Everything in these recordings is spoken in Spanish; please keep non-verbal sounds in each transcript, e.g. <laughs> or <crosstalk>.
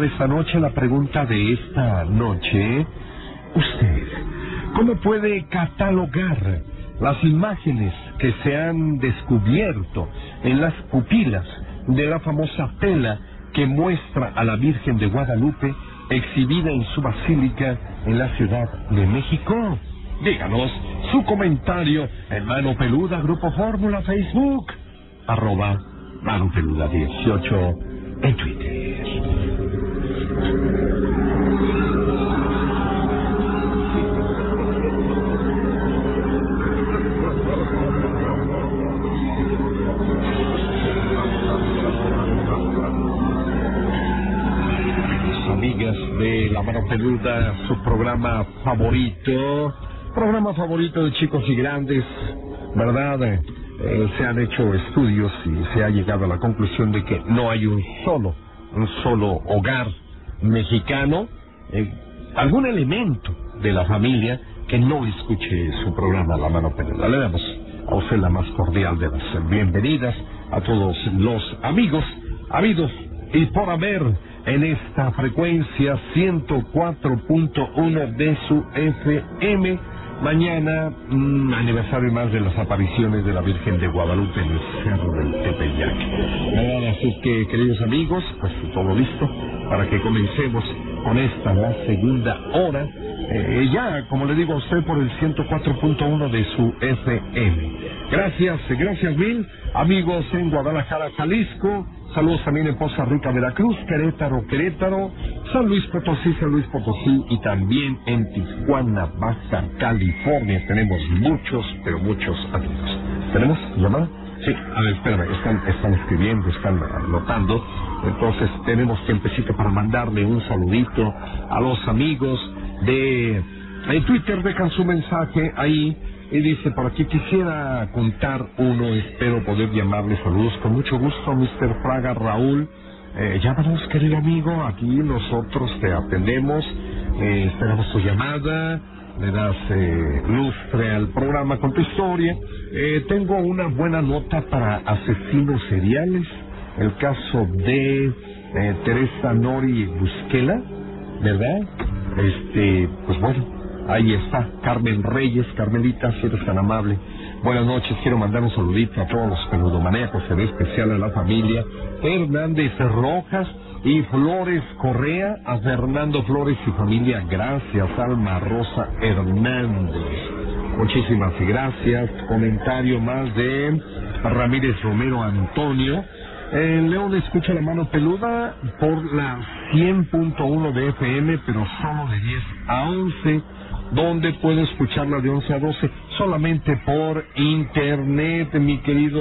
de esta noche, la pregunta de esta noche. Usted, ¿cómo puede catalogar las imágenes que se han descubierto en las pupilas de la famosa tela que muestra a la Virgen de Guadalupe exhibida en su basílica en la Ciudad de México? Díganos su comentario en Mano Peluda, Grupo Fórmula, Facebook, arroba Mano Peluda 18 en Twitter. Peluda, su programa favorito, programa favorito de chicos y grandes, ¿verdad? Eh, se han hecho estudios y se ha llegado a la conclusión de que no hay un solo, un solo hogar mexicano, eh, algún elemento de la familia que no escuche su programa La Mano Peluda. Le damos a usted la más cordial de las bienvenidas a todos los amigos, habidos y por haber en esta frecuencia 104.1 de su FM. Mañana, mm, aniversario más de las apariciones de la Virgen de Guadalupe en el Cerro del Tepeyac. Así que, queridos amigos, pues todo listo para que comencemos con esta, la segunda hora. Eh, ya, como le digo a usted, por el 104.1 de su FM. Gracias, gracias mil, amigos en Guadalajara, Jalisco. Saludos también en Poza Rica, Veracruz, Querétaro, Querétaro, San Luis Potosí, San Luis Potosí y también en Tijuana, Baja California. Tenemos muchos, pero muchos amigos. ¿Tenemos llamada? Sí, a ver, espérame, están, están escribiendo, están anotando. Entonces tenemos tiempecito para mandarle un saludito a los amigos de... En Twitter dejan su mensaje ahí y dice, por aquí quisiera contar uno, espero poder llamarle saludos con mucho gusto, Mr. Fraga Raúl. Eh, llámanos, querido amigo, aquí nosotros te atendemos, eh, esperamos tu llamada, le das eh, lustre al programa con tu historia. Eh, tengo una buena nota para asesinos seriales, el caso de eh, Teresa Nori Busquela, ¿verdad? Este, pues bueno, Ahí está, Carmen Reyes, Carmelita, si eres tan amable. Buenas noches, quiero mandar un saludito a todos los peludomaníacos, en especial a la familia Hernández Rojas y Flores Correa, a Fernando Flores y familia, gracias, Alma Rosa Hernández. Muchísimas gracias. Comentario más de Ramírez Romero Antonio. En León escucha la mano peluda por la 100.1 de FM, pero solo de 10 a 11 donde puede escucharla de 11 a 12 solamente por internet, mi querido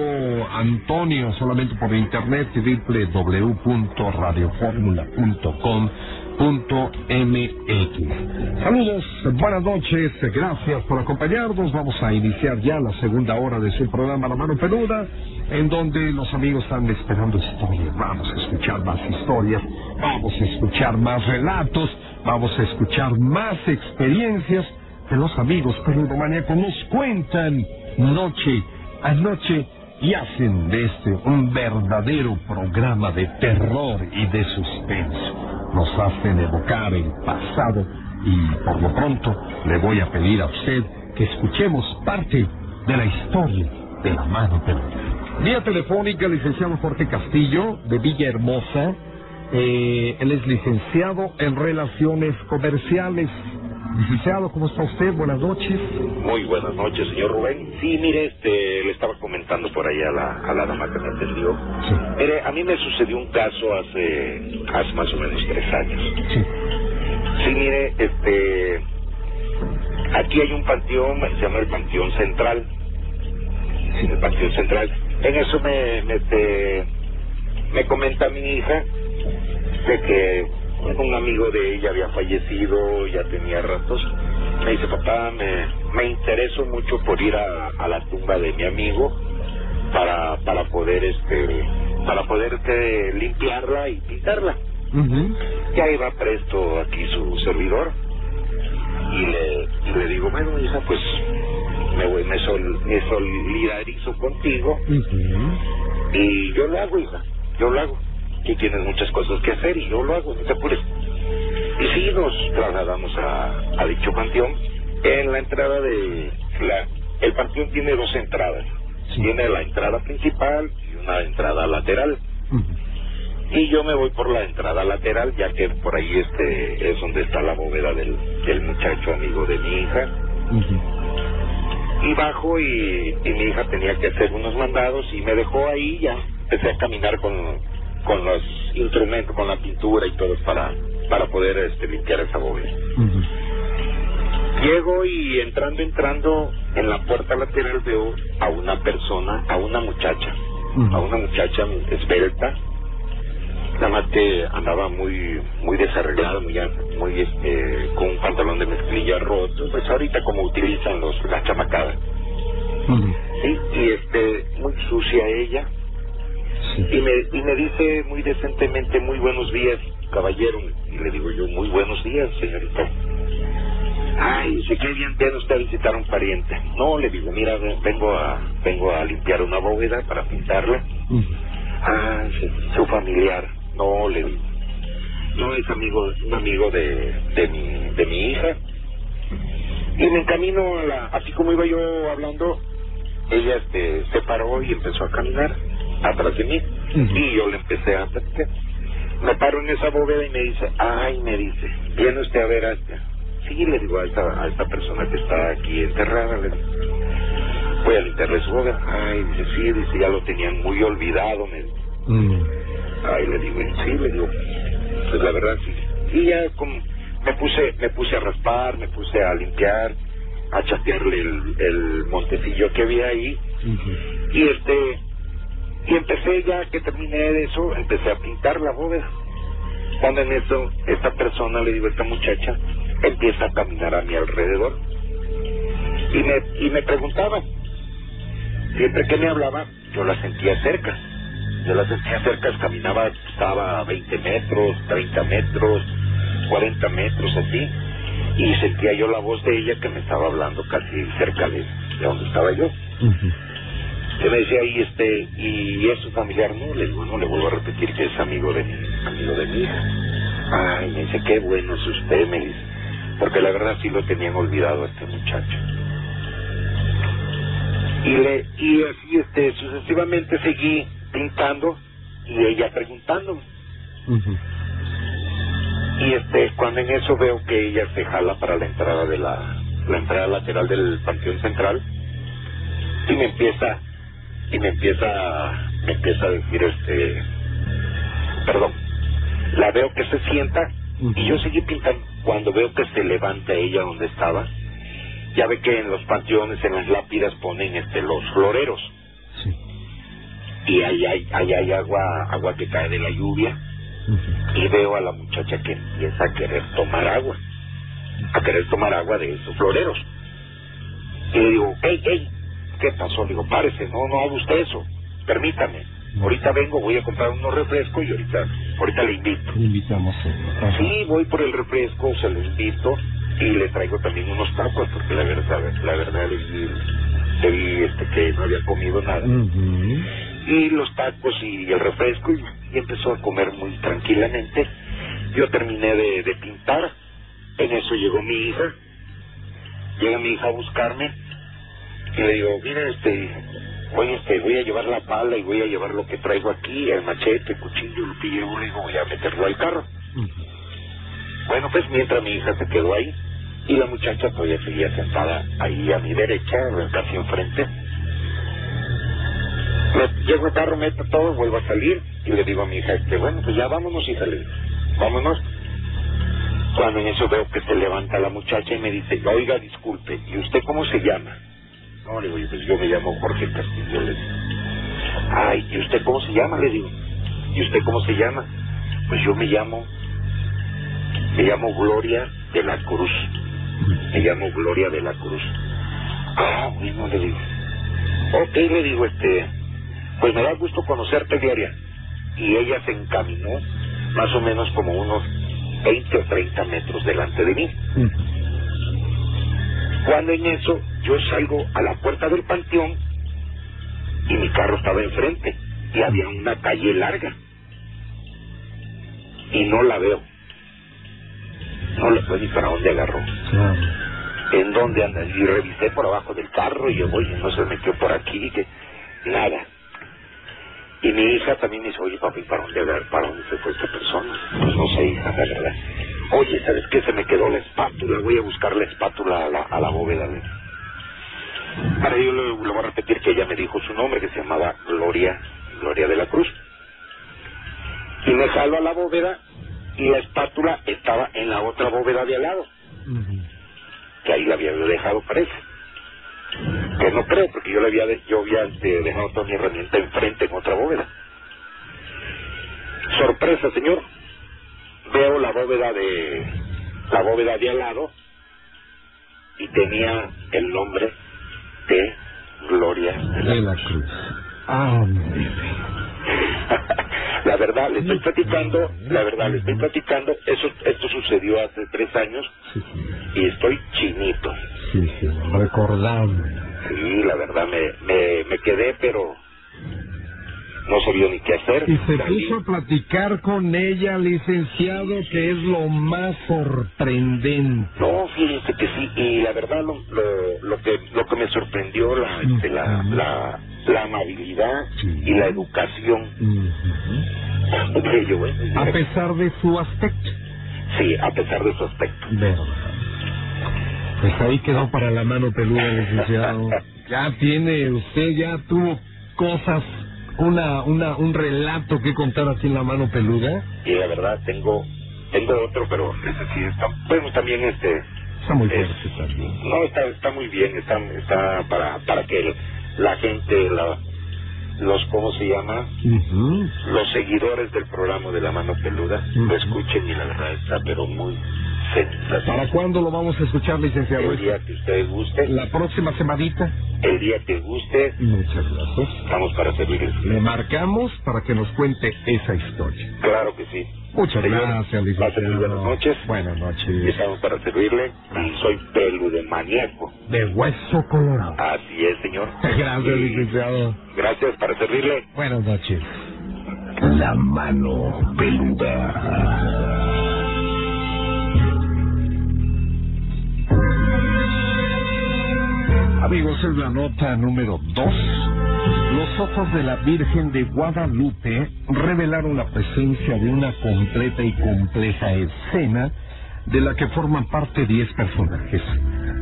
Antonio, solamente por internet www.radioformula.com.mx. Saludos, buenas noches, gracias por acompañarnos. Vamos a iniciar ya la segunda hora de su programa La Mano Peluda, en donde los amigos están esperando historias. Vamos a escuchar más historias, vamos a escuchar más relatos Vamos a escuchar más experiencias que los amigos peludomaníacos nos cuentan noche a noche y hacen de este un verdadero programa de terror y de suspenso. Nos hacen evocar el pasado y por lo pronto le voy a pedir a usted que escuchemos parte de la historia de la mano peluda. Vía telefónica, licenciado Jorge Castillo, de Villahermosa, eh, él es licenciado en Relaciones Comerciales. Licenciado, ¿cómo está usted? Buenas noches. Muy buenas noches, señor Rubén. Sí, mire, este, le estaba comentando por ahí a la, a la dama que me atendió. Sí. Mire, a mí me sucedió un caso hace, hace más o menos tres años. Sí. Sí, mire, este, aquí hay un panteón, se llama el Panteón Central. Sí. El Panteón Central. En eso me, me, este, me comenta mi hija de que un amigo de ella había fallecido, ya tenía ratos. Me dice, papá, me, me intereso mucho por ir a, a la tumba de mi amigo para, para poder, este, para poder que, limpiarla y pintarla. Ujú. Ya iba presto aquí su servidor y le, y le digo, bueno, hija, pues me, voy, me, sol, me solidarizo contigo y yo lo hago, hija, yo lo hago. Tú tienes muchas cosas que hacer y yo lo hago, no te apures. Y sí, nos trasladamos a, a dicho panteón. En la entrada de la... El panteón tiene dos entradas. Tiene la entrada principal y una entrada lateral. Y yo me voy por la entrada lateral, ya que por ahí este es donde está la bóveda del, del muchacho amigo de mi hija. Y bajo y, y mi hija tenía que hacer unos mandados y me dejó ahí ya. Empecé a caminar con, con los instrumentos, con la pintura y todo para, para poder este, limpiar esa bóveda. Llego y entrando, entrando, en la puerta lateral veo a una persona, a una muchacha, a una muchacha esbelta, nada más que andaba muy muy desarreglada, muy, muy este, con un pantalón de mezclilla roto, pues ahorita como utilizan los las chamacadas. Sí, y este, muy sucia ella. Y, me, y me dice muy decentemente, muy buenos días, caballero. Y le digo yo, muy buenos días, señorita. Ay, dice, qué bien viene usted a visitar a un pariente. No, le digo, mira, vengo a, vengo a limpiar una bóveda para pintarla. Ah, sí, su familiar. No, le digo. No, es amigo, un amigo de, de, mi, de mi hija. Y me encamino a la, así como iba yo hablando, ella este, se paró y empezó a caminar atrás de mí. Y yo le empecé a platicar. Me paro en esa bóveda y me dice, ay, me dice, viene usted a ver a esta. Sí, le digo a esta, a esta persona que está aquí enterrada, le digo. Voy a limpiarle su bóveda. Ay, dice, sí, dice, ya lo tenían muy olvidado, me dice. Ay, le digo, sí, le digo, pues la verdad sí. Y ya como me puse, me puse a raspar, me puse a limpiar, a chatearle el, el montecillo que había ahí. Y este, y empecé ya que terminé de eso, empecé a pintar la bóveda. Cuando en eso, esta persona, le digo esta muchacha, empieza a caminar a mi alrededor. Y me, y me preguntaba, siempre que me hablaba, yo la sentía cerca. Yo la sentía cerca, caminaba, estaba a 20 metros, 30 metros, 40 metros, así. Y sentía yo la voz de ella que me estaba hablando casi cerca de, de donde estaba yo. Que me decía, y este, y es su familiar, no, le digo, no, le vuelvo a repetir que es amigo de mi, amigo de mi hija. Ay, me dice, qué bueno es usted, me dice, porque la verdad sí lo tenían olvidado a este muchacho. Y le, y así este, sucesivamente seguí pintando y ella preguntándome. Y este, cuando en eso veo que ella se jala para la entrada de la, la entrada lateral del panteón central y me empieza, y me empieza, me empieza a decir este, perdón, la veo que se sienta y yo seguí pintando. Cuando veo que se levanta ella donde estaba, ya ve que en los panteones, en las lápidas ponen este los floreros. Y ahí hay, ahí hay agua, agua que cae de la lluvia. Y veo a la muchacha que empieza a querer tomar agua. A querer tomar agua de esos floreros. Y le digo, hey, hey, ¿qué pasó? Le digo, párese, no, no haga usted eso. Permítame. Ahorita vengo, voy a comprar unos refrescos y ahorita, ahorita le invito. Le invitamos. Sí, voy por el refresco, se lo invito y le traigo también unos tacos porque la verdad, la verdad le vi, le vi este, que no había comido nada. Y los tacos y el refresco y, y empezó a comer muy tranquilamente. Yo terminé de, de pintar, en eso llegó mi hija, llega mi hija a buscarme y le digo, mira, este, voy, este, voy a llevar la pala y voy a llevar lo que traigo aquí, el machete, el cuchillo, llevo, le digo, voy a meterlo al carro. Bueno, pues mientras mi hija se quedó ahí y la muchacha todavía seguía sentada ahí a mi derecha, casi enfrente. Me, llego al carro, meto todo, vuelvo a salir y le digo a mi hija, este, bueno, pues ya vámonos, hija, le digo, vámonos. Cuando en eso veo que se levanta la muchacha y me dice, oiga, disculpe, ¿y usted cómo se llama? No, le digo, pues yo me llamo Jorge Castillo, le digo. Ay, ¿y usted cómo se llama? Le digo. ¿Y usted cómo se llama? Pues yo me llamo, me llamo Gloria de la Cruz. Me llamo Gloria de la Cruz. Ah, bueno, le digo. Ok, le digo, este, pues me da gusto conocerte, Gloria. Y ella se encaminó más o menos como unos 20 o 30 metros delante de mí. Cuando en eso yo salgo a la puerta del panteón y mi carro estaba enfrente y había una calle larga. y no la veo. No le puedo ni para dónde agarró. ¿En dónde anda? Y revisé por abajo del carro y yo, oye, no se metió por aquí, que nada. Y mi hija también me dice, oye, papi, ¿para dónde, ¿para dónde se fue esta persona? Pues no sé, hija, la verdad. Oye, ¿sabes qué? Se me quedó la espátula, voy a buscar la espátula a la, a la bóveda. De... Para ello le, voy a repetir que ella me dijo su nombre, que se llamaba Gloria, Gloria de la Cruz. Y me jalo a la bóveda y la espátula estaba en la otra bóveda de al lado. Que ahí la había dejado, parece. Que no creo, porque yo le había, yo había este, dejado toda mi herramienta enfrente en otra bóveda. Sorpresa, señor. Veo la bóveda de la bóveda de al lado y tenía el nombre de Gloria de la Cruz. Ah, <laughs> la verdad, le estoy platicando, la verdad, le estoy platicando, eso, esto sucedió hace tres años y estoy chinito. Sí, sí, recordando. Sí, la verdad, me, me, me quedé, pero no sabía ni qué hacer. Y se puso a platicar con ella, licenciado, que es lo más sorprendente. No, fíjese que sí, y la verdad lo, lo, que lo que me sorprendió la este, la, la, la, amabilidad y la educación. a pesar de su aspecto. Sí, a pesar de su aspecto. Pues ahí quedó para la mano peluda, licenciado. <laughs> ya tiene, usted ya tuvo cosas una, una, un relato que contar aquí en la mano peluda? Y la verdad tengo, tengo otro, pero ese sí está, bueno, también este... Está muy fuerte también. No, está, está muy bien, está, está para, para que la gente, la, los, ¿cómo se llama? Los seguidores del programa de la mano peluda lo escuchen y la verdad está, pero muy ¿Para cuándo lo vamos a escuchar, licenciado? El día que usted guste. ¿La próxima semanita? El día que guste. Muchas gracias. Estamos para servirle. Le marcamos para que nos cuente esa historia. Claro que sí. Muchas gracias, licenciado. Buenas noches. Buenas noches. Estamos para servirle. Y soy pelu de maníaco. De hueso colorado. Así es, señor. <laughs> Gracias, licenciado. Gracias para servirle. Buenas noches. La mano peluda. Amigos, es la nota número 2. Los ojos de la Virgen de Guadalupe revelaron la presencia de una completa y compleja escena de la que forman parte 10 personajes.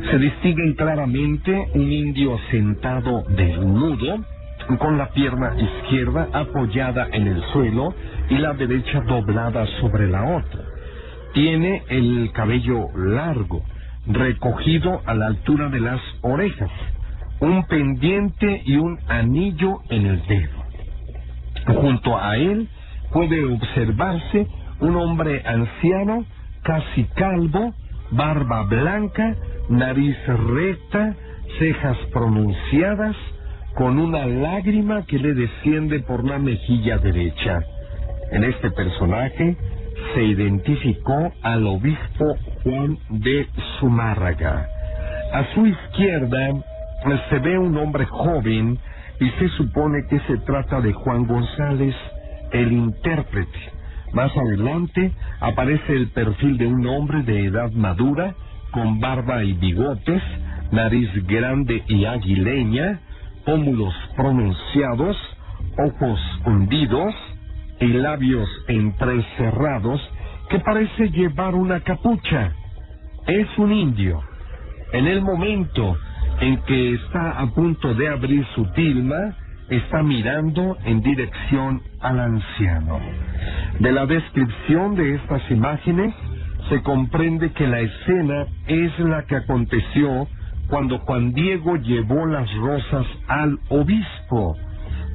Se distinguen claramente un indio sentado desnudo, con la pierna izquierda apoyada en el suelo y la derecha doblada sobre la otra. Tiene el cabello largo, recogido a la altura de las orejas, un pendiente y un anillo en el dedo. Junto a él puede observarse un hombre anciano, casi calvo, barba blanca, nariz recta, cejas pronunciadas, con una lágrima que le desciende por la mejilla derecha. En este personaje se identificó al obispo Juan de Zumárraga. A su izquierda se ve un hombre joven y se supone que se trata de Juan González, el intérprete. Más adelante aparece el perfil de un hombre de edad madura, con barba y bigotes, nariz grande y aguileña, pómulos pronunciados, ojos hundidos, y labios entrecerrados que parece llevar una capucha. Es un indio. En el momento en que está a punto de abrir su tilma, está mirando en dirección al anciano. De la descripción de estas imágenes se comprende que la escena es la que aconteció cuando Juan Diego llevó las rosas al obispo.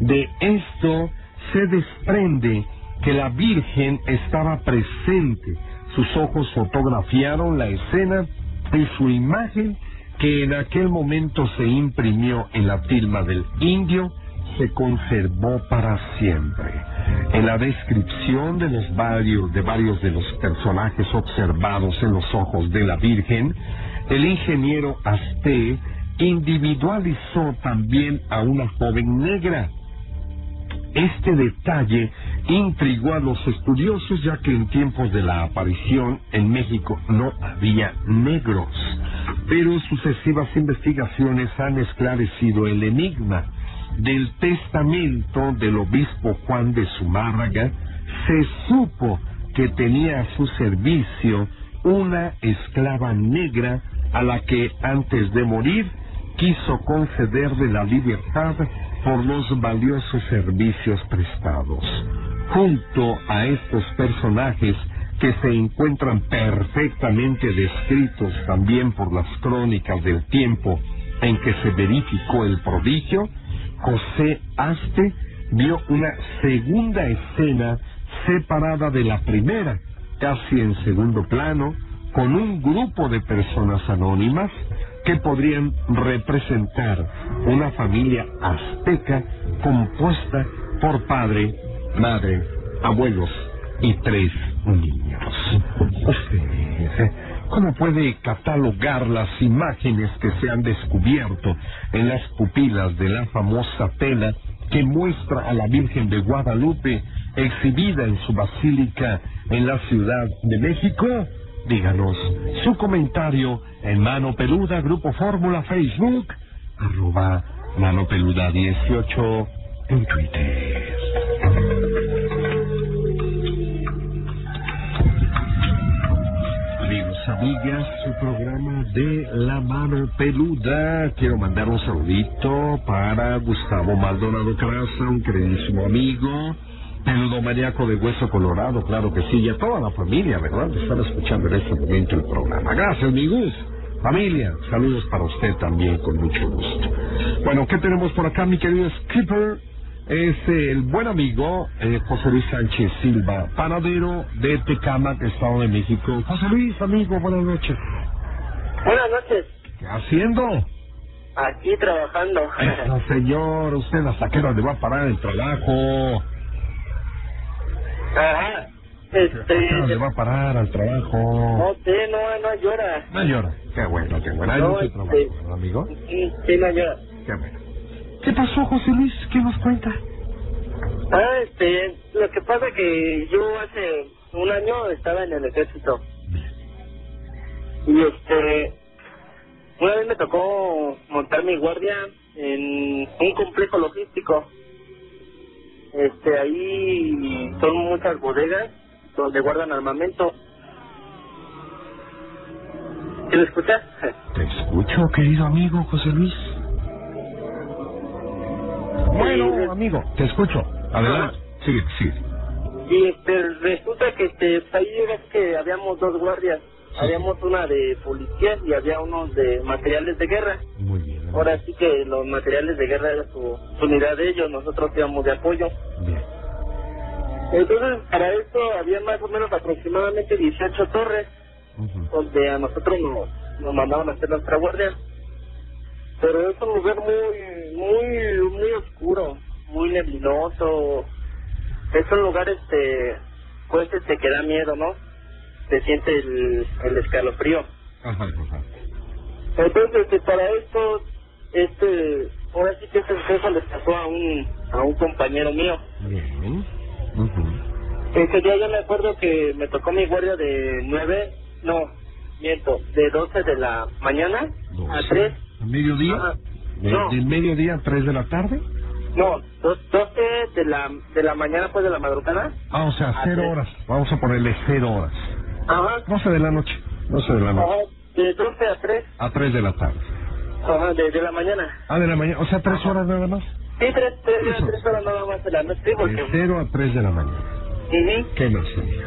De esto se desprende que la Virgen estaba presente. Sus ojos fotografiaron la escena y su imagen, que en aquel momento se imprimió en la tilma del indio, se conservó para siempre. En la descripción de los varios de varios de los personajes observados en los ojos de la Virgen, el ingeniero Asté individualizó también a una joven negra Este detalle intrigó a los estudiosos ya que en tiempos de la aparición en México no había negros, pero sucesivas investigaciones han esclarecido el enigma. Del testamento del obispo Juan de Zumárraga se supo que tenía a su servicio una esclava negra a la que antes de morir quiso concederle la libertad por los valiosos servicios prestados. Junto a estos personajes que se encuentran perfectamente descritos también por las crónicas del tiempo en que se verificó el prodigio, José Aste vio una segunda escena separada de la primera, casi en segundo plano, con un grupo de personas anónimas que podrían representar una familia azteca compuesta por padre, madre, abuelos y tres niños. ¿cómo puede catalogar las imágenes que se han descubierto en las pupilas de la famosa tela que muestra a la Virgen de Guadalupe exhibida en su basílica en la Ciudad de México? Díganos su comentario en Mano Peluda, Grupo Fórmula, Facebook, arroba Mano Peluda 18 en Twitter. Amigos, amigas, su programa de La Mano Peluda. Quiero mandar un saludito para Gustavo Maldonado Caraza, un queridísimo amigo maníaco de hueso colorado, claro que sí, y a toda la familia, ¿verdad? Están escuchando en este momento el programa. Gracias, mi Gus. Familia, saludos para usted también, con mucho gusto. Bueno, ¿qué tenemos por acá, mi querido Skipper? Es el buen amigo eh, José Luis Sánchez Silva, panadero de Tecamac, Estado de México. José Luis, amigo, buenas noches. Buenas noches. ¿Qué haciendo? Aquí trabajando. Eso, señor, usted hasta qué hora le va a parar el trabajo. Ajá. Este. ¿A le va a parar al trabajo? No sé, no, no llora. No llora. Qué bueno, qué bueno. Hay No, mucho este- trabajo, ¿verdad, amigo? Sí, sí, no llora. Qué bueno. ¿Qué pasó, José Luis? ¿Qué nos cuenta? Ah, este, lo que pasa que yo hace un año estaba en el ejército. Y este, una vez me tocó montar mi guardia en un complejo logístico. Este, ahí son muchas bodegas donde guardan armamento. ¿Sí me escuchas? <laughs> Te escucho, querido amigo José Luis. Bueno, amigo, te escucho. Adelante. Sigue, sigue. Y este, resulta que este, ahí era que habíamos dos guardias. Habíamos una de policía y había unos de materiales de guerra. Muy bien. Ahora sí que los materiales de guerra era su, su unidad de ellos, nosotros íbamos de apoyo. Bien. Entonces, para esto había más o menos aproximadamente 18 torres donde a nosotros nos, nos mandaban a hacer nuestra guardia. Pero es un lugar muy, muy, muy oscuro, muy neblinoso. Es un lugar, este, pues, este, que da miedo, ¿no? Se siente el, el escalofrío. Ajá, ajá. Entonces, este, para esto, este, ahora sí que ese suceso le pasó a un, a un compañero mío. Bien. Ujú. Ese día yo me acuerdo que me tocó mi guardia de nueve, no, miento, de 12 de la mañana a Doce. 3, ¿A mediodía? Ajá. ¿De, No. ¿Del mediodía a 3 de la tarde? no, dos- 12 de la, de la mañana pues de la madrugada. Ah, o sea, A cero tres. horas. Vamos a ponerle cero horas. Ajá, 12 de la noche. 12 de la noche. ajá, de 12 a 3, A 3 de la tarde. ajá, de, de la mañana. Ah, de la mañana. O sea, 3 horas nada más. Sí, tres, tres, Eso. tres horas nada más de la noche, De porque... 0 a 3 de la mañana. Ujú. ¿Qué más, amigo?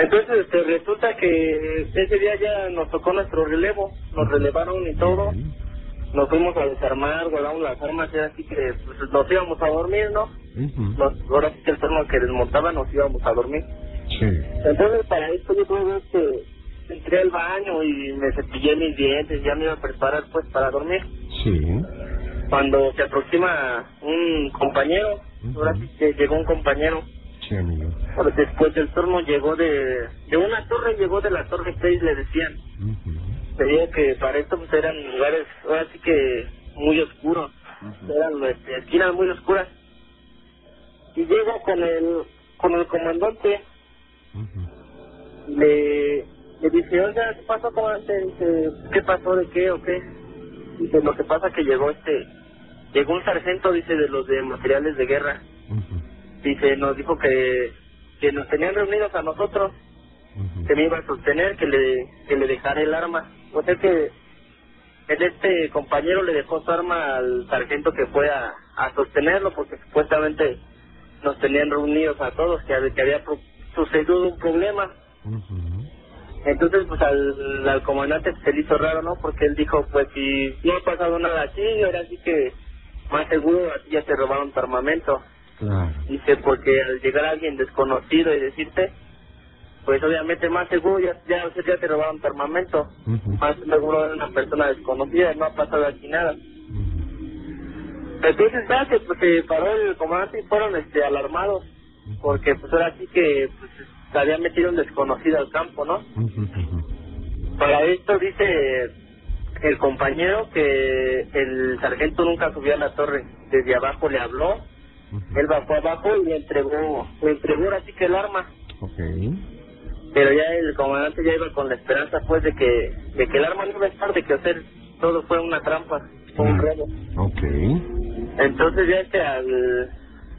Entonces, este, resulta que ese día ya nos tocó nuestro relevo, nos relevaron y todo, Bien. nos fuimos a desarmar, guardamos las armas, y así que pues, nos íbamos a dormir, ¿no? Nos, ahora sí que el turno que desmontaba nos íbamos a dormir. Sí. Entonces, para esto yo tuve vez que entré al baño y me cepillé mis dientes, ya me iba a preparar pues para dormir. Sí. Cuando se aproxima un compañero, Ujú. ahora sí que llegó un compañero, Sí, amigo. pero después del turno llegó de, de una torre, llegó de la torre 6, le decían. Ujú. Veía que para esto pues eran lugares, ahora sí que muy oscuros, eran este, esquinas muy oscuras. y llego con el, con el comandante, Ujú. le, le dice, oiga, ¿qué pasó, comandante? Dice, ¿qué pasó, de qué o qué? Dice, lo que pasa que llegó este, llegó un sargento, dice, de los de materiales de guerra. Dice, nos dijo que, que nos tenían reunidos a nosotros, que me iba a sostener, que le, que le dejara el arma. O sea que el este compañero le dejó su arma al sargento que fue a, a sostenerlo porque supuestamente nos tenían reunidos a todos, que, que había sucedido un problema. Entonces, pues al, al comandante se le hizo raro, ¿no? Porque él dijo, pues si no ha pasado nada así, ahora sí que más seguro así ya te robaron tu armamento. Claro. Dice, porque al llegar alguien desconocido y decirte, pues obviamente más seguro ya, ya, ya te robaron tu armamento. Más seguro era una persona desconocida, no ha pasado aquí nada. Entonces, ya que pues, se paró el comandante y fueron este, alarmados, porque pues ahora sí que pues, se había metido un desconocido al campo, ¿no? Para esto dice el compañero que el sargento nunca subió a la torre, desde abajo le habló, él bajó abajo y le entregó, le entregó ahora sí que el arma, Ok. pero ya el comandante ya iba con la esperanza pues de que, de que el arma no iba a estar, de que hacer todo fue una trampa, fue un Ah. robo. Ok. Entonces ya este al,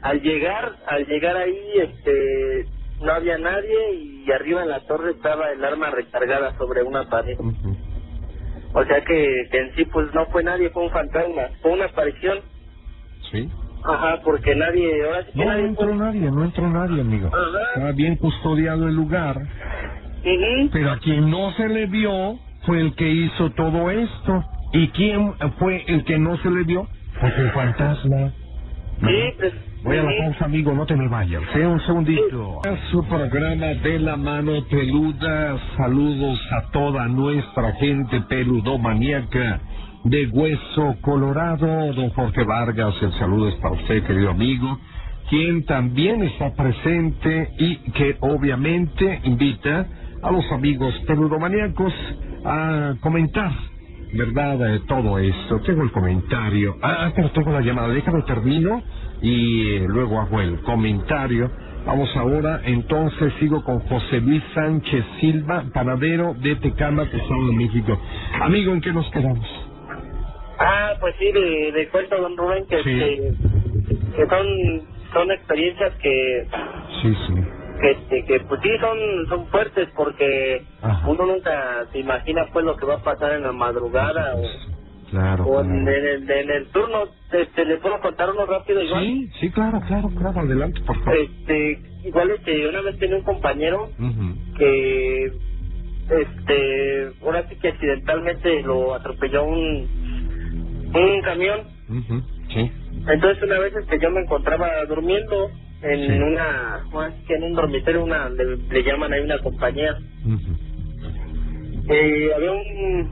al llegar, al llegar ahí este no había nadie y arriba en la torre estaba el arma recargada sobre una pared. O sea que, que en sí pues no fue nadie, fue un fantasma, fue una aparición. Sí. Ajá, porque nadie, ahora sí que No, entró fue. nadie, no entró nadie, amigo. Ajá. Estaba bien custodiado el lugar, Ujú. pero a quien no se le vio fue el que hizo todo esto. ¿Y quién fue el que no se le vio? Pues el fantasma. Sí, pues. Voy a la pausa, amigo, no te me vayas. Sea un segundito. Su programa de la mano peluda. Saludos a toda nuestra gente peludomaníaca de Hueso Colorado. Don Jorge Vargas, el saludo es para usted, querido amigo, quien también está presente y que obviamente invita a los amigos peludomaníacos a comentar ¿verdad? Eh, todo esto. Tengo el comentario. Ah, pero tengo la llamada. Déjame termino y eh, luego hago el comentario. Vamos ahora, entonces sigo con José Luis Sánchez Silva, panadero de Tecama, Estado de México. Amigo, ¿en qué nos quedamos? Ah, pues sí, de, de cuento, don Rubén, que, Sí. que, que son, son experiencias que, Sí, sí. Que, este, que pues sí son, son fuertes porque Ajá. uno nunca se imagina pues lo que va a pasar en la madrugada o, Claro. o en, el, en el turno. Este, ¿Le puedo contar uno rápido igual? Sí, sí, claro, claro, claro. Adelante, por favor. Este, igual este, una vez tenía un compañero que este ahora sí que accidentalmente lo atropelló un un camión Ujú. Sí. entonces una vez este yo me encontraba durmiendo en Sí. una en un dormitorio una le, le llaman ahí una compañía Ujú. eh, había un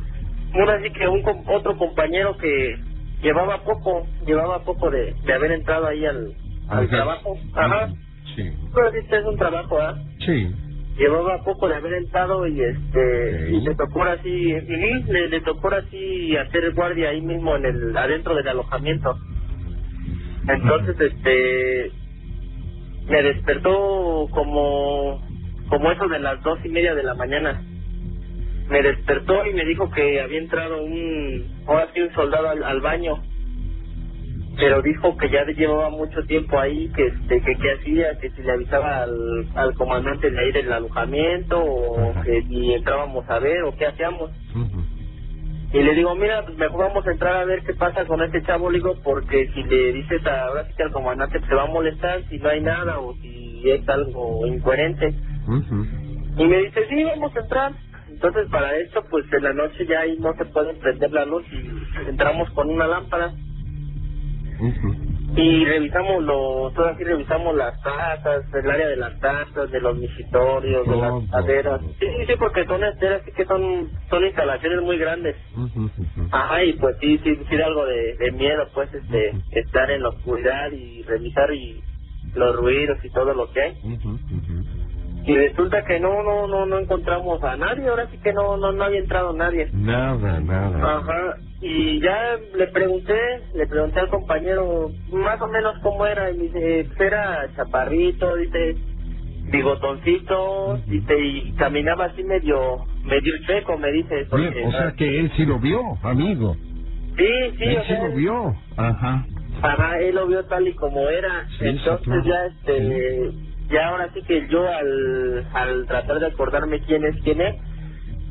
ahora sí que un otro compañero que llevaba poco llevaba poco de, de haber entrado ahí al al Ajá. trabajo ajá. Sí. pero sí es un trabajo ¿ah? Sí. llevaba poco de haber entrado y este y le tocó así ujú, le, le tocó así hacer guardia ahí mismo en el adentro del alojamiento entonces este me despertó como como eso de las dos y media de la mañana. Me despertó y me dijo que había entrado un ahora sí un soldado al, al baño pero dijo que ya llevaba mucho tiempo ahí, que este, que qué hacía, que si le avisaba al, al comandante de ahí del alojamiento o que si entrábamos a ver o qué hacíamos. Y le digo, mira, pues mejor vamos a entrar a ver qué pasa con este chavo, le digo, porque si le dices a- ahora sí que al comandante se va a molestar si no hay nada o si es algo incoherente. Ujú. Y me dice, sí, vamos a entrar. Entonces para esto, pues en la noche ya ahí no se puede prender la luz y entramos con una lámpara. Y revisamos lo, todo así revisamos las tazas, el área de las tazas, de los misitorios, de las caderas. Sí, sí, sí, porque son esteras, sí que son, son instalaciones muy grandes. Ajá, y pues sí, sí, sí algo de, de miedo, pues, este, estar en la oscuridad y revisar y los ruidos y todo lo que hay. Y resulta que no, no, no, no encontramos a nadie, ahora sí que no, no, no había entrado nadie. Nada, nada. Ajá, y ya le pregunté, le pregunté al compañero más o menos cómo era, y me dice, pues era chaparrito, dice, bigotoncito, dice, y caminaba así medio, medio chueco, me dice. porque, o sea que él sí lo vio, amigo. Sí, sí, él o sí sea, lo vio. Ajá. Ajá, él lo vio tal y como era. Sí, sí, Entonces claro. ya este ya ahora sí que yo al al tratar de acordarme quién es quién es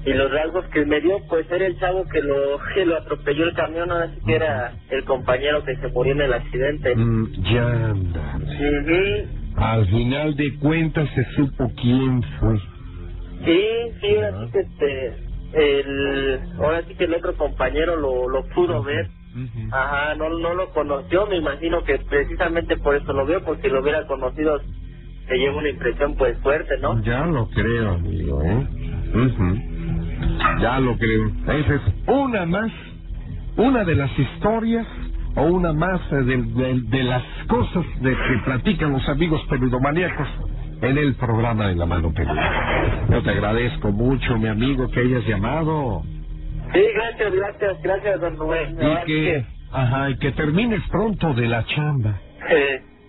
y los rasgos que me dio pues era el chavo que lo que lo atropelló el camión, ahora sí que era el compañero que se murió en el accidente. Mm, ya anda. Ujú. Al final de cuentas se supo quién fue. Sí, sí, ahora sí que este el ahora sí que el otro compañero lo lo pudo ver. Ajá, no, no lo conoció, me imagino que precisamente por eso lo vio, porque lo hubiera conocido se lleva una impresión pues fuerte, ¿no? Ya lo creo, amigo, ¿eh? Ujú. Ya lo creo. Esa es una más, una de las historias o una más eh, de, de- de las cosas de que platican los amigos peludomaníacos en el programa de La Mano Peluda. Yo te agradezco mucho, mi amigo, que hayas llamado Sí, gracias, gracias, gracias, don Rubén. y que, ajá, y que termines pronto de la chamba.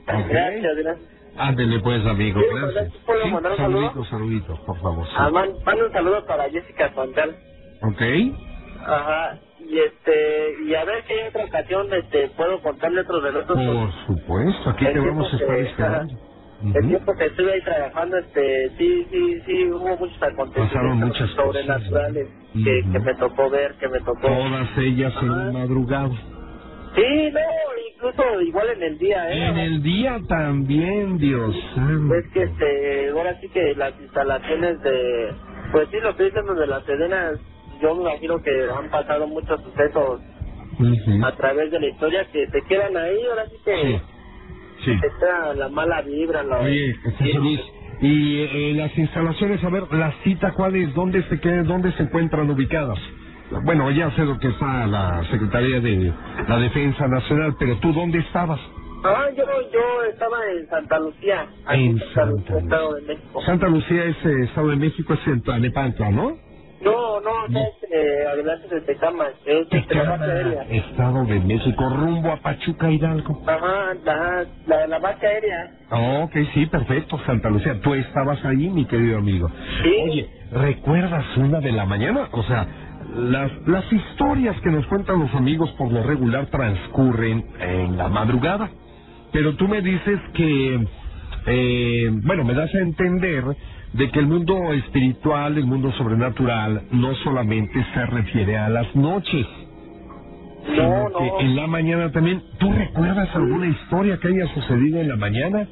Ok. Gracias, gracias. Ándele pues, amigo, gracias. ¿Puedo Sí, mandar un saludo? saluditos, saluditos, por favor. sí. Ah, man- mando un saludo para Jessica Fondal. ¿Ok? Ajá, y este, y a ver si en otra ocasión este, puedo contarle otros relatos. Por supuesto, aquí El te vamos a estar que- esperando. El Ujú. tiempo que estuve ahí trabajando, este, sí, sí, sí, hubo muchos acontecimientos cosas, sobrenaturales ¿no? que, Ujú. que me tocó ver, que me tocó. Todas ellas en Ajá. Sí, no, incluso igual en el día, ¿eh? En el día también, Dios santo. Es que este, ahora sí que las instalaciones de, pues sí, lo que dicen de las sedenas, yo me imagino que han pasado muchos sucesos Ujú. a través de la historia que se quedan ahí, ahora sí que Sí, sí. queda la mala vibra, la... Oye, Luis, y eh, las instalaciones, a ver, la cita, ¿cuál es? ¿Dónde se, quedan, ¿Dónde se encuentran ubicadas? Bueno, ya sé lo que está la Secretaría de la Defensa Nacional, pero tú, ¿dónde estabas? Ah, yo, yo estaba en Santa Lucía, En Santa Lucía, Estado de. México. Santa Lucía es eh, Estado de México, es en Tlanepantla, ¿no? No, no, no es eh, adelante de Tecama, es aérea. Estado de México, rumbo a Pachuca Hidalgo. Ajá, la, la, la base aérea. Oh, ok, sí, perfecto, Santa Lucía. Tú estabas ahí, mi querido amigo. Sí. Oye, ¿recuerdas una de la mañana? O sea, las, las historias que nos cuentan los amigos por lo regular transcurren en la madrugada. Pero tú me dices que, eh, bueno, me das a entender de que el mundo espiritual, el mundo sobrenatural, no solamente se refiere a las noches. No, sino no. que en la mañana también. ¿Tú recuerdas alguna historia que haya sucedido en la mañana?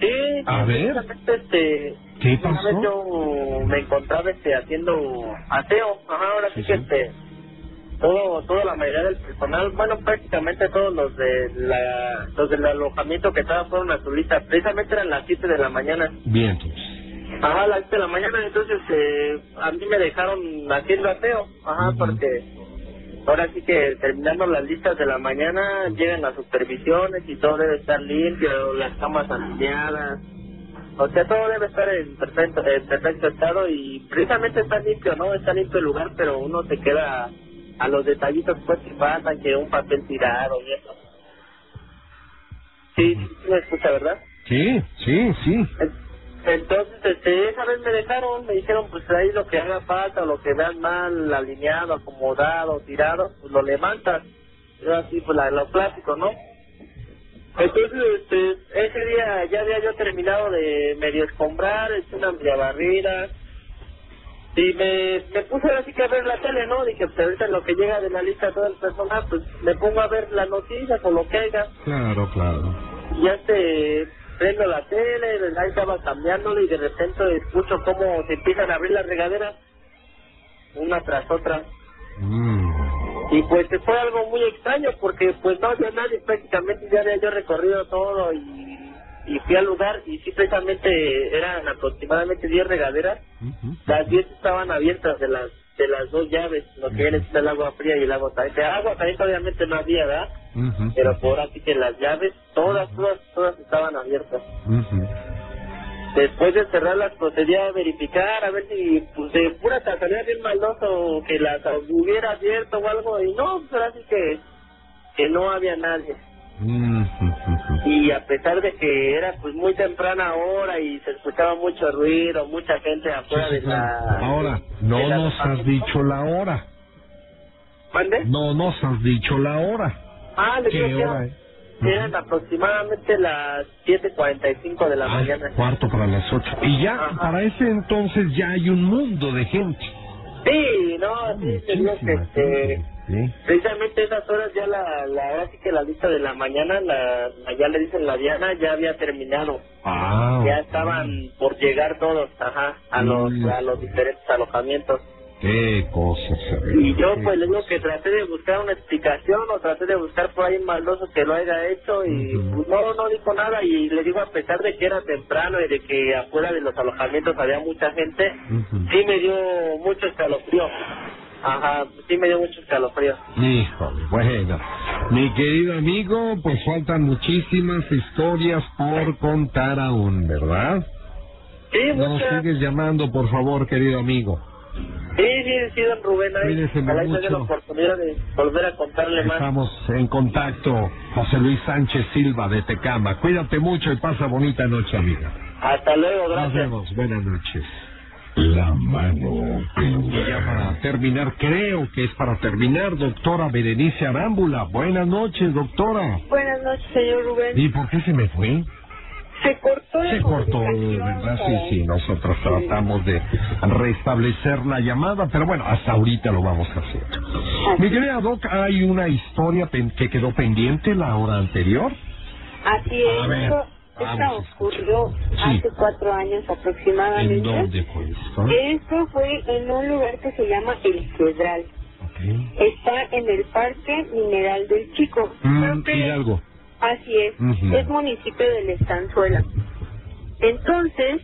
Sí, A ver. Este, ¿Qué una pasó? vez yo me encontraba este, haciendo aseo. Ajá, ahora sí, Sí, que este, todo, toda la mayoría del personal, bueno, prácticamente todos los de la, los del alojamiento que estaban fueron a su lista. Precisamente eran las 7 de la mañana. Bien, pues. Ajá, las 7 de la mañana, entonces eh, a mí me dejaron haciendo aseo. Ajá, porque ahora sí que terminando las listas de la mañana llegan las supervisiones y todo debe estar limpio, las camas alineadas. O sea, todo debe estar en perfecto, en perfecto estado y precisamente está limpio, ¿no? Está limpio el lugar, pero uno se queda a los detallitos pues que faltan, que un papel tirado y eso. Sí, me escucha, ¿verdad? Sí, sí, sí. En- Entonces, este, esa vez me dejaron, me dijeron, pues ahí lo que haga falta, lo que vean mal, alineado, acomodado, tirado, pues lo levantas. Yo así, pues la, lo clásico, ¿no? Entonces, este, ese día ya había yo terminado de medio escombrar, hice una media barrida, y me, me puse así que a ver la tele, ¿no? Dije, pues ahorita en lo que llega de la lista todo el personal, pues me pongo a ver las noticias o lo que haya Claro, claro. ya este prendo la tele, ahí estaba cambiándolo y de repente escucho cómo se empiezan a abrir las regaderas una tras otra. Mm. y pues fue algo muy extraño porque pues no había nadie prácticamente ya había yo recorrido todo y, y fui al lugar y sí precisamente eran aproximadamente 10 regaderas. Las 10 estaban abiertas de las de las dos llaves lo que viene siendo el agua fría y el agua caliente. Agua caliente obviamente no había ¿verdad? Pero por así que las llaves todas todas todas estaban abiertas después de cerrarlas procedía a verificar a ver si pues, de pura casualidad bien maldoso que las hubiera abierto o algo y no, pues ahora sí que, que no había nadie. Y a pesar de que era pues muy temprana hora y se escuchaba mucho ruido, mucha gente afuera de la... Ahora, no nos has dicho la hora. ¿Mande? No nos has dicho la hora. Ah, le ¿Qué digo que eran- eran aproximadamente las 7.45 de la Ah, mañana. cuarto para las ocho. Y ya, Ajá. para ese entonces ya hay un mundo de gente. Sí, no, sí, te digo que este, ¿sí? precisamente esas horas ya la, la, ahora sí que la lista de la mañana, la, ya le dicen la Diana, ya había terminado. Ah, Ya estaban por llegar todos, ajá, a los, a los diferentes alojamientos. Qué cosas. Y yo pues le digo que traté de buscar una explicación o traté de buscar por ahí un maldoso que lo haya hecho y pues no, no dijo nada y le digo a pesar de que era temprano y de que afuera de los alojamientos había mucha gente, Ujú. sí me dio mucho escalofrío. Ajá, sí me dio mucho escalofrío. Híjole, bueno. Mi querido amigo, pues faltan muchísimas historias por contar aún, ¿verdad? Sí, Nos muchas. sigues llamando, por favor, querido amigo. Sí, sí, sí, don Rubén. Ahí, ojalá mucho. la oportunidad de volver a contarle más. Estamos en contacto. José Luis Sánchez Silva de Tecama. Cuídate mucho y pasa bonita noche, amiga. Hasta luego, Nos gracias. vemos. Buenas noches. La mano Y ya para terminar, creo que es para terminar, doctora Berenice Arámbula. Buenas noches, doctora. Buenas noches, señor Rubén. ¿Y por qué se me fue? Se cortó Se cortó, ¿verdad? Sí, sí, nosotros tratamos de restablecer la llamada, pero bueno, hasta ahorita lo vamos a hacer. Mi querida Doc, hay una historia que quedó pendiente la hora anterior. Así es. A ver, esta ocurrió Sí. hace cuatro años aproximadamente. ¿En dónde fue esto? Esto fue en un lugar que se llama El Cedral. Ok. Está en el Parque Mineral del Chico. Mm, Creo que- Hidalgo. Así es. Es municipio de La Estanzuela. Entonces,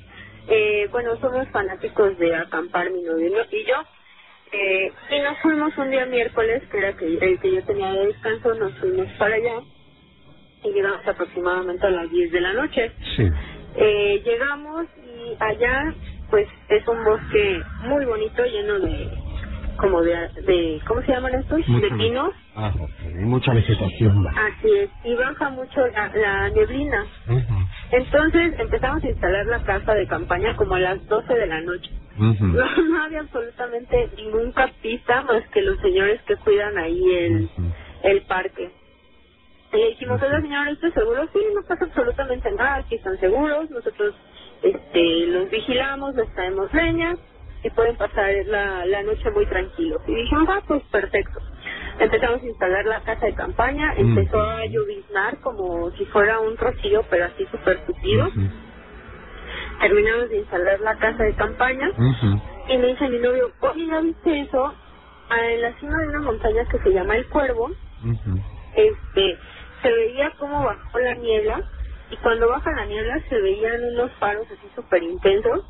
eh, bueno, somos fanáticos de acampar mi novio y yo. Eh, y nos fuimos un día miércoles, que era que, el que yo tenía de descanso, nos fuimos para allá y llegamos aproximadamente a las 10 de la noche. Sí. Eh, llegamos y allá, pues es un bosque muy bonito, lleno de, como de, de ¿cómo se llaman estos? Mucha de pinos. Ah, ok. Y mucha vegetación. Así es, y baja mucho la, la neblina. Entonces empezamos a instalar la casa de campaña como a las 12 de la noche. No, <laughs> no había absolutamente ninguna pista más que los señores que cuidan ahí el, el parque. Y le dijimos, oiga señor, ¿estoy seguro? Sí, no pasa absolutamente nada, aquí están seguros, nosotros este los vigilamos, les traemos leña y pueden pasar la, la noche muy tranquilos. Y dijimos, ah, pues perfecto. Empezamos a instalar la casa de campaña, empezó Ujú. a lloviznar como si fuera un rocío, pero así súper tupido. Terminamos de instalar la casa de campaña y me dice mi novio, oye, ¿ya viste eso? Ah, En la cima de una montaña que se llama El Cuervo, este, se veía cómo bajó la niebla y cuando baja la niebla se veían unos faros así súper intensos,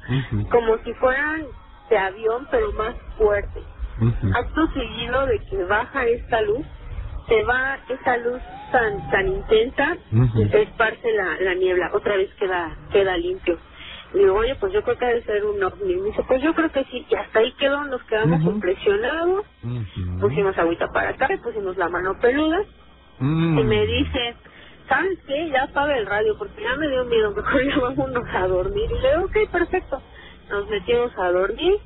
como si fueran de avión pero más fuertes. Ujú. Acto seguido de que baja esta luz, se va esa luz tan tan intensa y se esparce la, la niebla, otra vez queda queda limpio. Y digo, oye, pues yo creo que debe ser un ovni. Me dice, pues yo creo que sí. Y hasta ahí quedó, nos quedamos impresionados. Pusimos agüita para acá, y pusimos la mano peluda. Mm. Y me dice, ¿sabes qué? Ya apaga el radio porque ya me dio miedo. <laughs> Mejor ya vámonos a dormir. Y le digo, ok, perfecto. Nos metimos a dormir.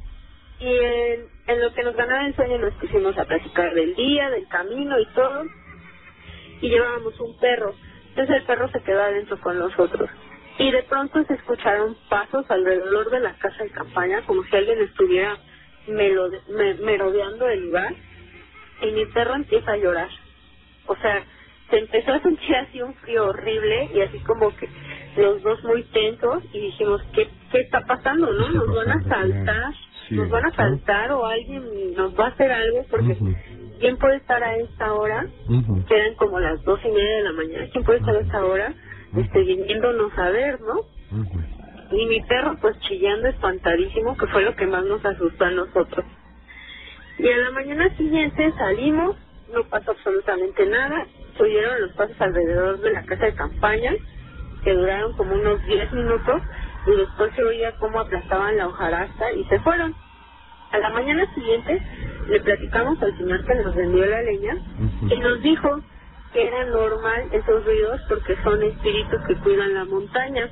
Y en, en lo que nos ganaba el sueño nos pusimos a platicar del día, del camino y todo. Y llevábamos un perro. Entonces el perro se quedó adentro con nosotros. Y de pronto se escucharon pasos alrededor de la casa de campaña, como si alguien estuviera melode- me- merodeando el lugar. Y mi perro empieza a llorar. O sea, se empezó a sentir así un frío horrible y así como que los dos muy tensos y dijimos, ¿qué, qué está pasando? no ¿Qué está Nos van a saltar, Sí, nos van a saltar o alguien nos va a hacer algo porque Ujú. ¿quién puede estar a esta hora? Que eran como las dos y media de la mañana, ¿quién puede estar a esta hora? Este, viniéndonos a ver, ¿no? Y mi perro pues chillando espantadísimo, que fue lo que más nos asustó a nosotros. Y a la mañana siguiente salimos, no pasó absolutamente nada, se oyeron los pasos alrededor de la casa de campaña, que duraron como unos 10 minutos, y después se oía cómo aplastaban la hojarasca y se fueron. A la mañana siguiente le platicamos al señor que nos vendió la leña y nos dijo que era normal esos ruidos porque son espíritus que cuidan la montaña.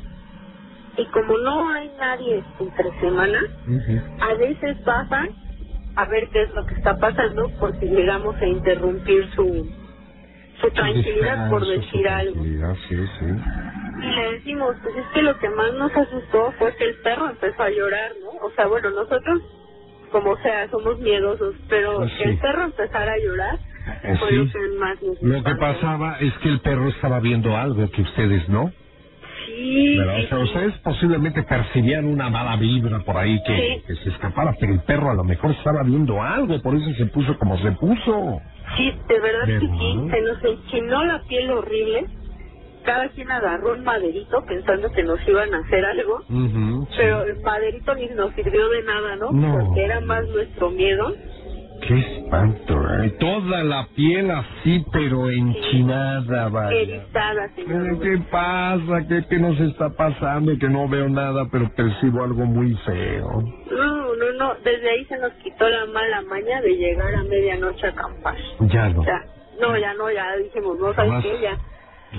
Y como no hay nadie entre semana, a veces bajan a ver qué es lo que está pasando por si llegamos a interrumpir su, su tranquilidad, por decir algo. Sí, sí. Y le decimos, pues es que lo que más nos asustó fue que el perro empezó a llorar, ¿no? O sea, bueno, nosotros, como sea, somos miedosos, pero Pues que el sí. perro empezara a llorar Eh, fue sí. lo que más nos Lo que pasaba es que el perro estaba viendo algo que ustedes no. Sí, sí, O sea, sí. ustedes posiblemente percibían una mala vibra por ahí que, Sí. que se escapara, pero el perro a lo mejor estaba viendo algo, por eso se puso como se puso. Sí, de verdad que ¿Verdad? sí, se nos enchinó la piel horrible. Cada quien agarró un maderito pensando que nos iban a hacer algo, Ujú, sí. pero el maderito ni nos sirvió de nada, ¿no? No. Porque era más nuestro miedo. Qué espanto, ¿eh? Toda la piel así, pero enchinada, vaya. Erizada, señor. ¿Qué pasa? ¿Qué, ¿Qué nos está pasando? Que no veo nada, pero percibo algo muy feo. No, no, no. Desde ahí se nos quitó la mala maña de llegar a medianoche a acampar. Ya no. Ya, no, ya no, ya dijimos, no. ¿sabes qué? Ya.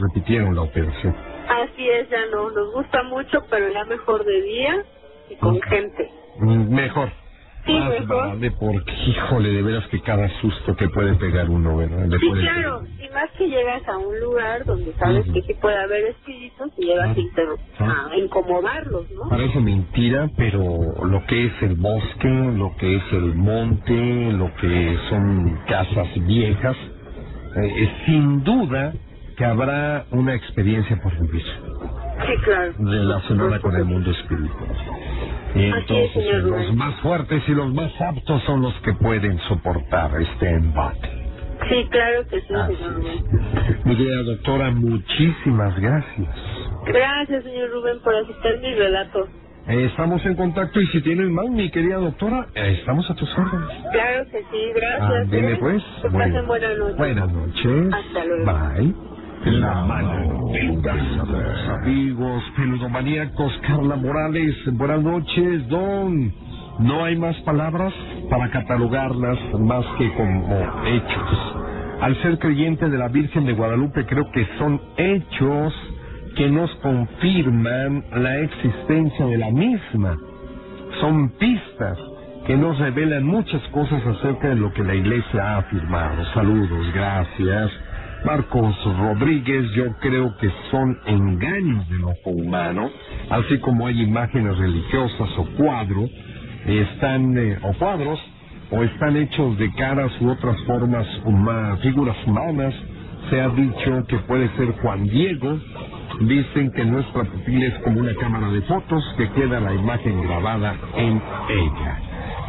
Repitieron la operación. Así es, ya no. Nos gusta mucho, pero ya mejor de día y con gente. Mm, Mejor. Sí, Más mejor. vale porque, híjole, de veras que cada susto que puede pegar uno, ¿verdad? Le Sí, claro. pegar. Y más que llegas a un lugar donde sabes Ujú. que sí puede haber espíritus y llegas inter- Ah. a incomodarlos, ¿no? Parece mentira, pero lo que es el bosque, lo que es el monte, lo que son casas viejas, eh, sin duda que habrá una experiencia por vivir Sí, claro. relacionada con el mundo espiritual. Y es, entonces los más fuertes y los más aptos son los que pueden soportar este embate. Sí, claro que sí, señor. Mi querida doctora, muchísimas gracias. Gracias, señor Rubén, por asistir mi relato. Eh, estamos en contacto y si tienen más, mi querida doctora, eh, estamos a tus órdenes. Claro que sí, gracias. Ándele, ¿eh? pues. Que pasen buenas noches. Buenas noches. Hasta luego. Bye. La mano Peluda. Amigos peludomaníacos, Carla Morales, buenas noches, don. No hay más palabras para catalogarlas más que como hechos. Al ser creyente de la Virgen de Guadalupe, creo que son hechos que nos confirman la existencia de la misma. Son pistas que nos revelan muchas cosas acerca de lo que la iglesia ha afirmado. Saludos, gracias. Marcos Rodríguez, yo creo que son engaños del ojo humano, así como hay imágenes religiosas o cuadros, están eh, o cuadros o están hechos de caras u otras formas huma- figuras humanas. Se ha dicho que puede ser Juan Diego. Dicen que nuestra pupila es como una cámara de fotos que queda la imagen grabada en ella.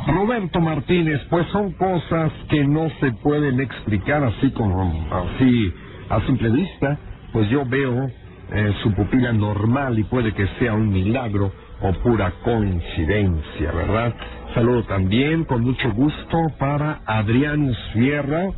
Roberto Martínez, pues son cosas que no se pueden explicar así como así a simple vista, pues yo veo eh, su pupila normal y puede que sea un milagro o pura coincidencia, ¿verdad? Saludo también con mucho gusto para Adrián Sierra,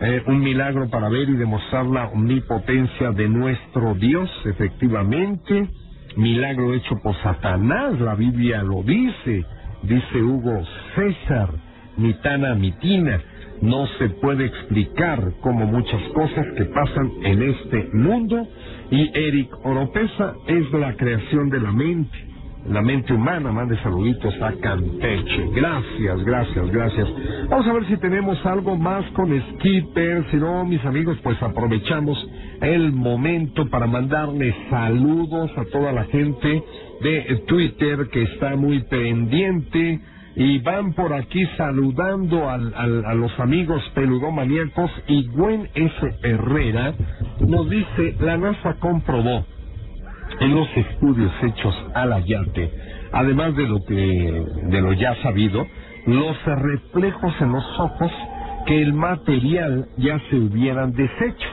eh, un milagro para ver y demostrar la omnipotencia de nuestro Dios, efectivamente, milagro hecho por Satanás, la Biblia lo dice, dice Hugo César, mitana mitina, no se puede explicar como muchas cosas que pasan en este mundo y Eric Oropesa es la creación de la mente. La mente humana, mande saluditos a Campeche. Gracias, gracias, gracias. Vamos a ver si tenemos algo más con Skipper. Si no, mis amigos, pues aprovechamos el momento para mandarles saludos a toda la gente de Twitter que está muy pendiente y van por aquí saludando al- al- a los amigos peludomaníacos y Gwen S. Herrera nos dice, la NASA comprobó en los estudios hechos al Ayate, además de lo que de lo ya sabido, los reflejos en los ojos que el material ya se hubieran deshecho.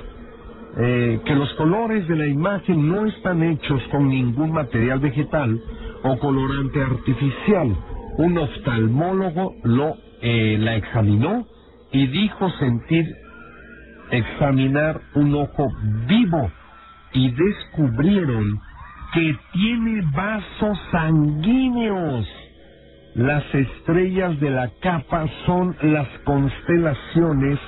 Eh, que los colores de la imagen no están hechos con ningún material vegetal o colorante artificial. Un oftalmólogo lo eh, la examinó y dijo sentir examinar un ojo vivo y descubrieron que tiene vasos sanguíneos. Las estrellas de la capa son las constelaciones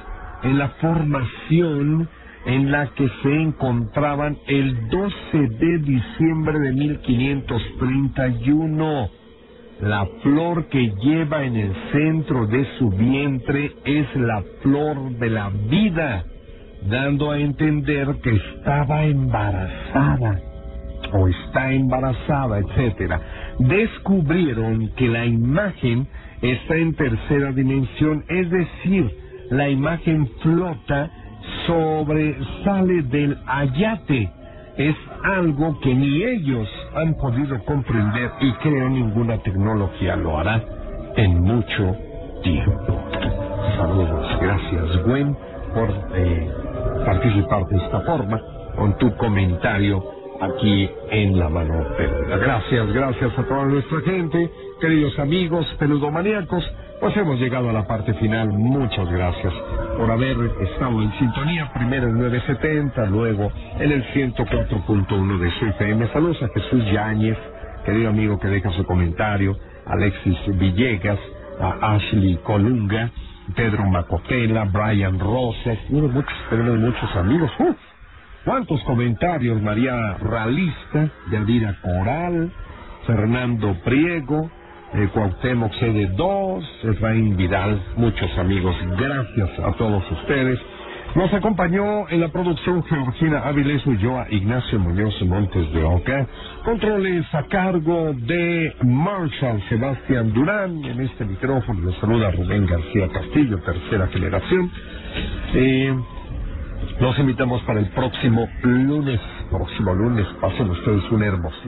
en la formación en la que se encontraban el 12 de diciembre de 1531. La flor que lleva en el centro de su vientre es la flor de la vida, dando a entender que estaba embarazada o está embarazada, etcétera. Descubrieron que la imagen está en tercera dimensión, es decir, la imagen flota sobresale del ayate. Es algo que ni ellos han podido comprender y creo ninguna tecnología lo hará en mucho tiempo. Saludos, gracias Gwen por eh, participar de esta forma con tu comentario aquí en La Mano Peluda. Gracias, gracias a toda nuestra gente, queridos amigos peludomaníacos. Pues hemos llegado a la parte final. Muchas gracias por haber estado en sintonía. Primero en 970, luego en el 104.1 de su FM. Saludos a Jesús Yáñez, querido amigo que deja su comentario. Alexis Villegas, a Ashley Colunga, Pedro Macotela, Brian Rosas. Muchos, tenemos muchos amigos. ¡Uf! ¿Cuántos comentarios? María Ralista, Yadira Coral, Fernando Priego, eh, Cuauhtémoc CD2, Efraín Vidal, muchos amigos. Gracias a todos ustedes. Nos acompañó en la producción Georgina Avilés Ulloa, Ignacio Muñoz Montes de Oca. Controles a cargo de Marshall Sebastián Durán. En este micrófono les saluda Rubén García Castillo, tercera generación. Eh, los invitamos para el próximo lunes. Próximo lunes. Pasen ustedes un hermoso.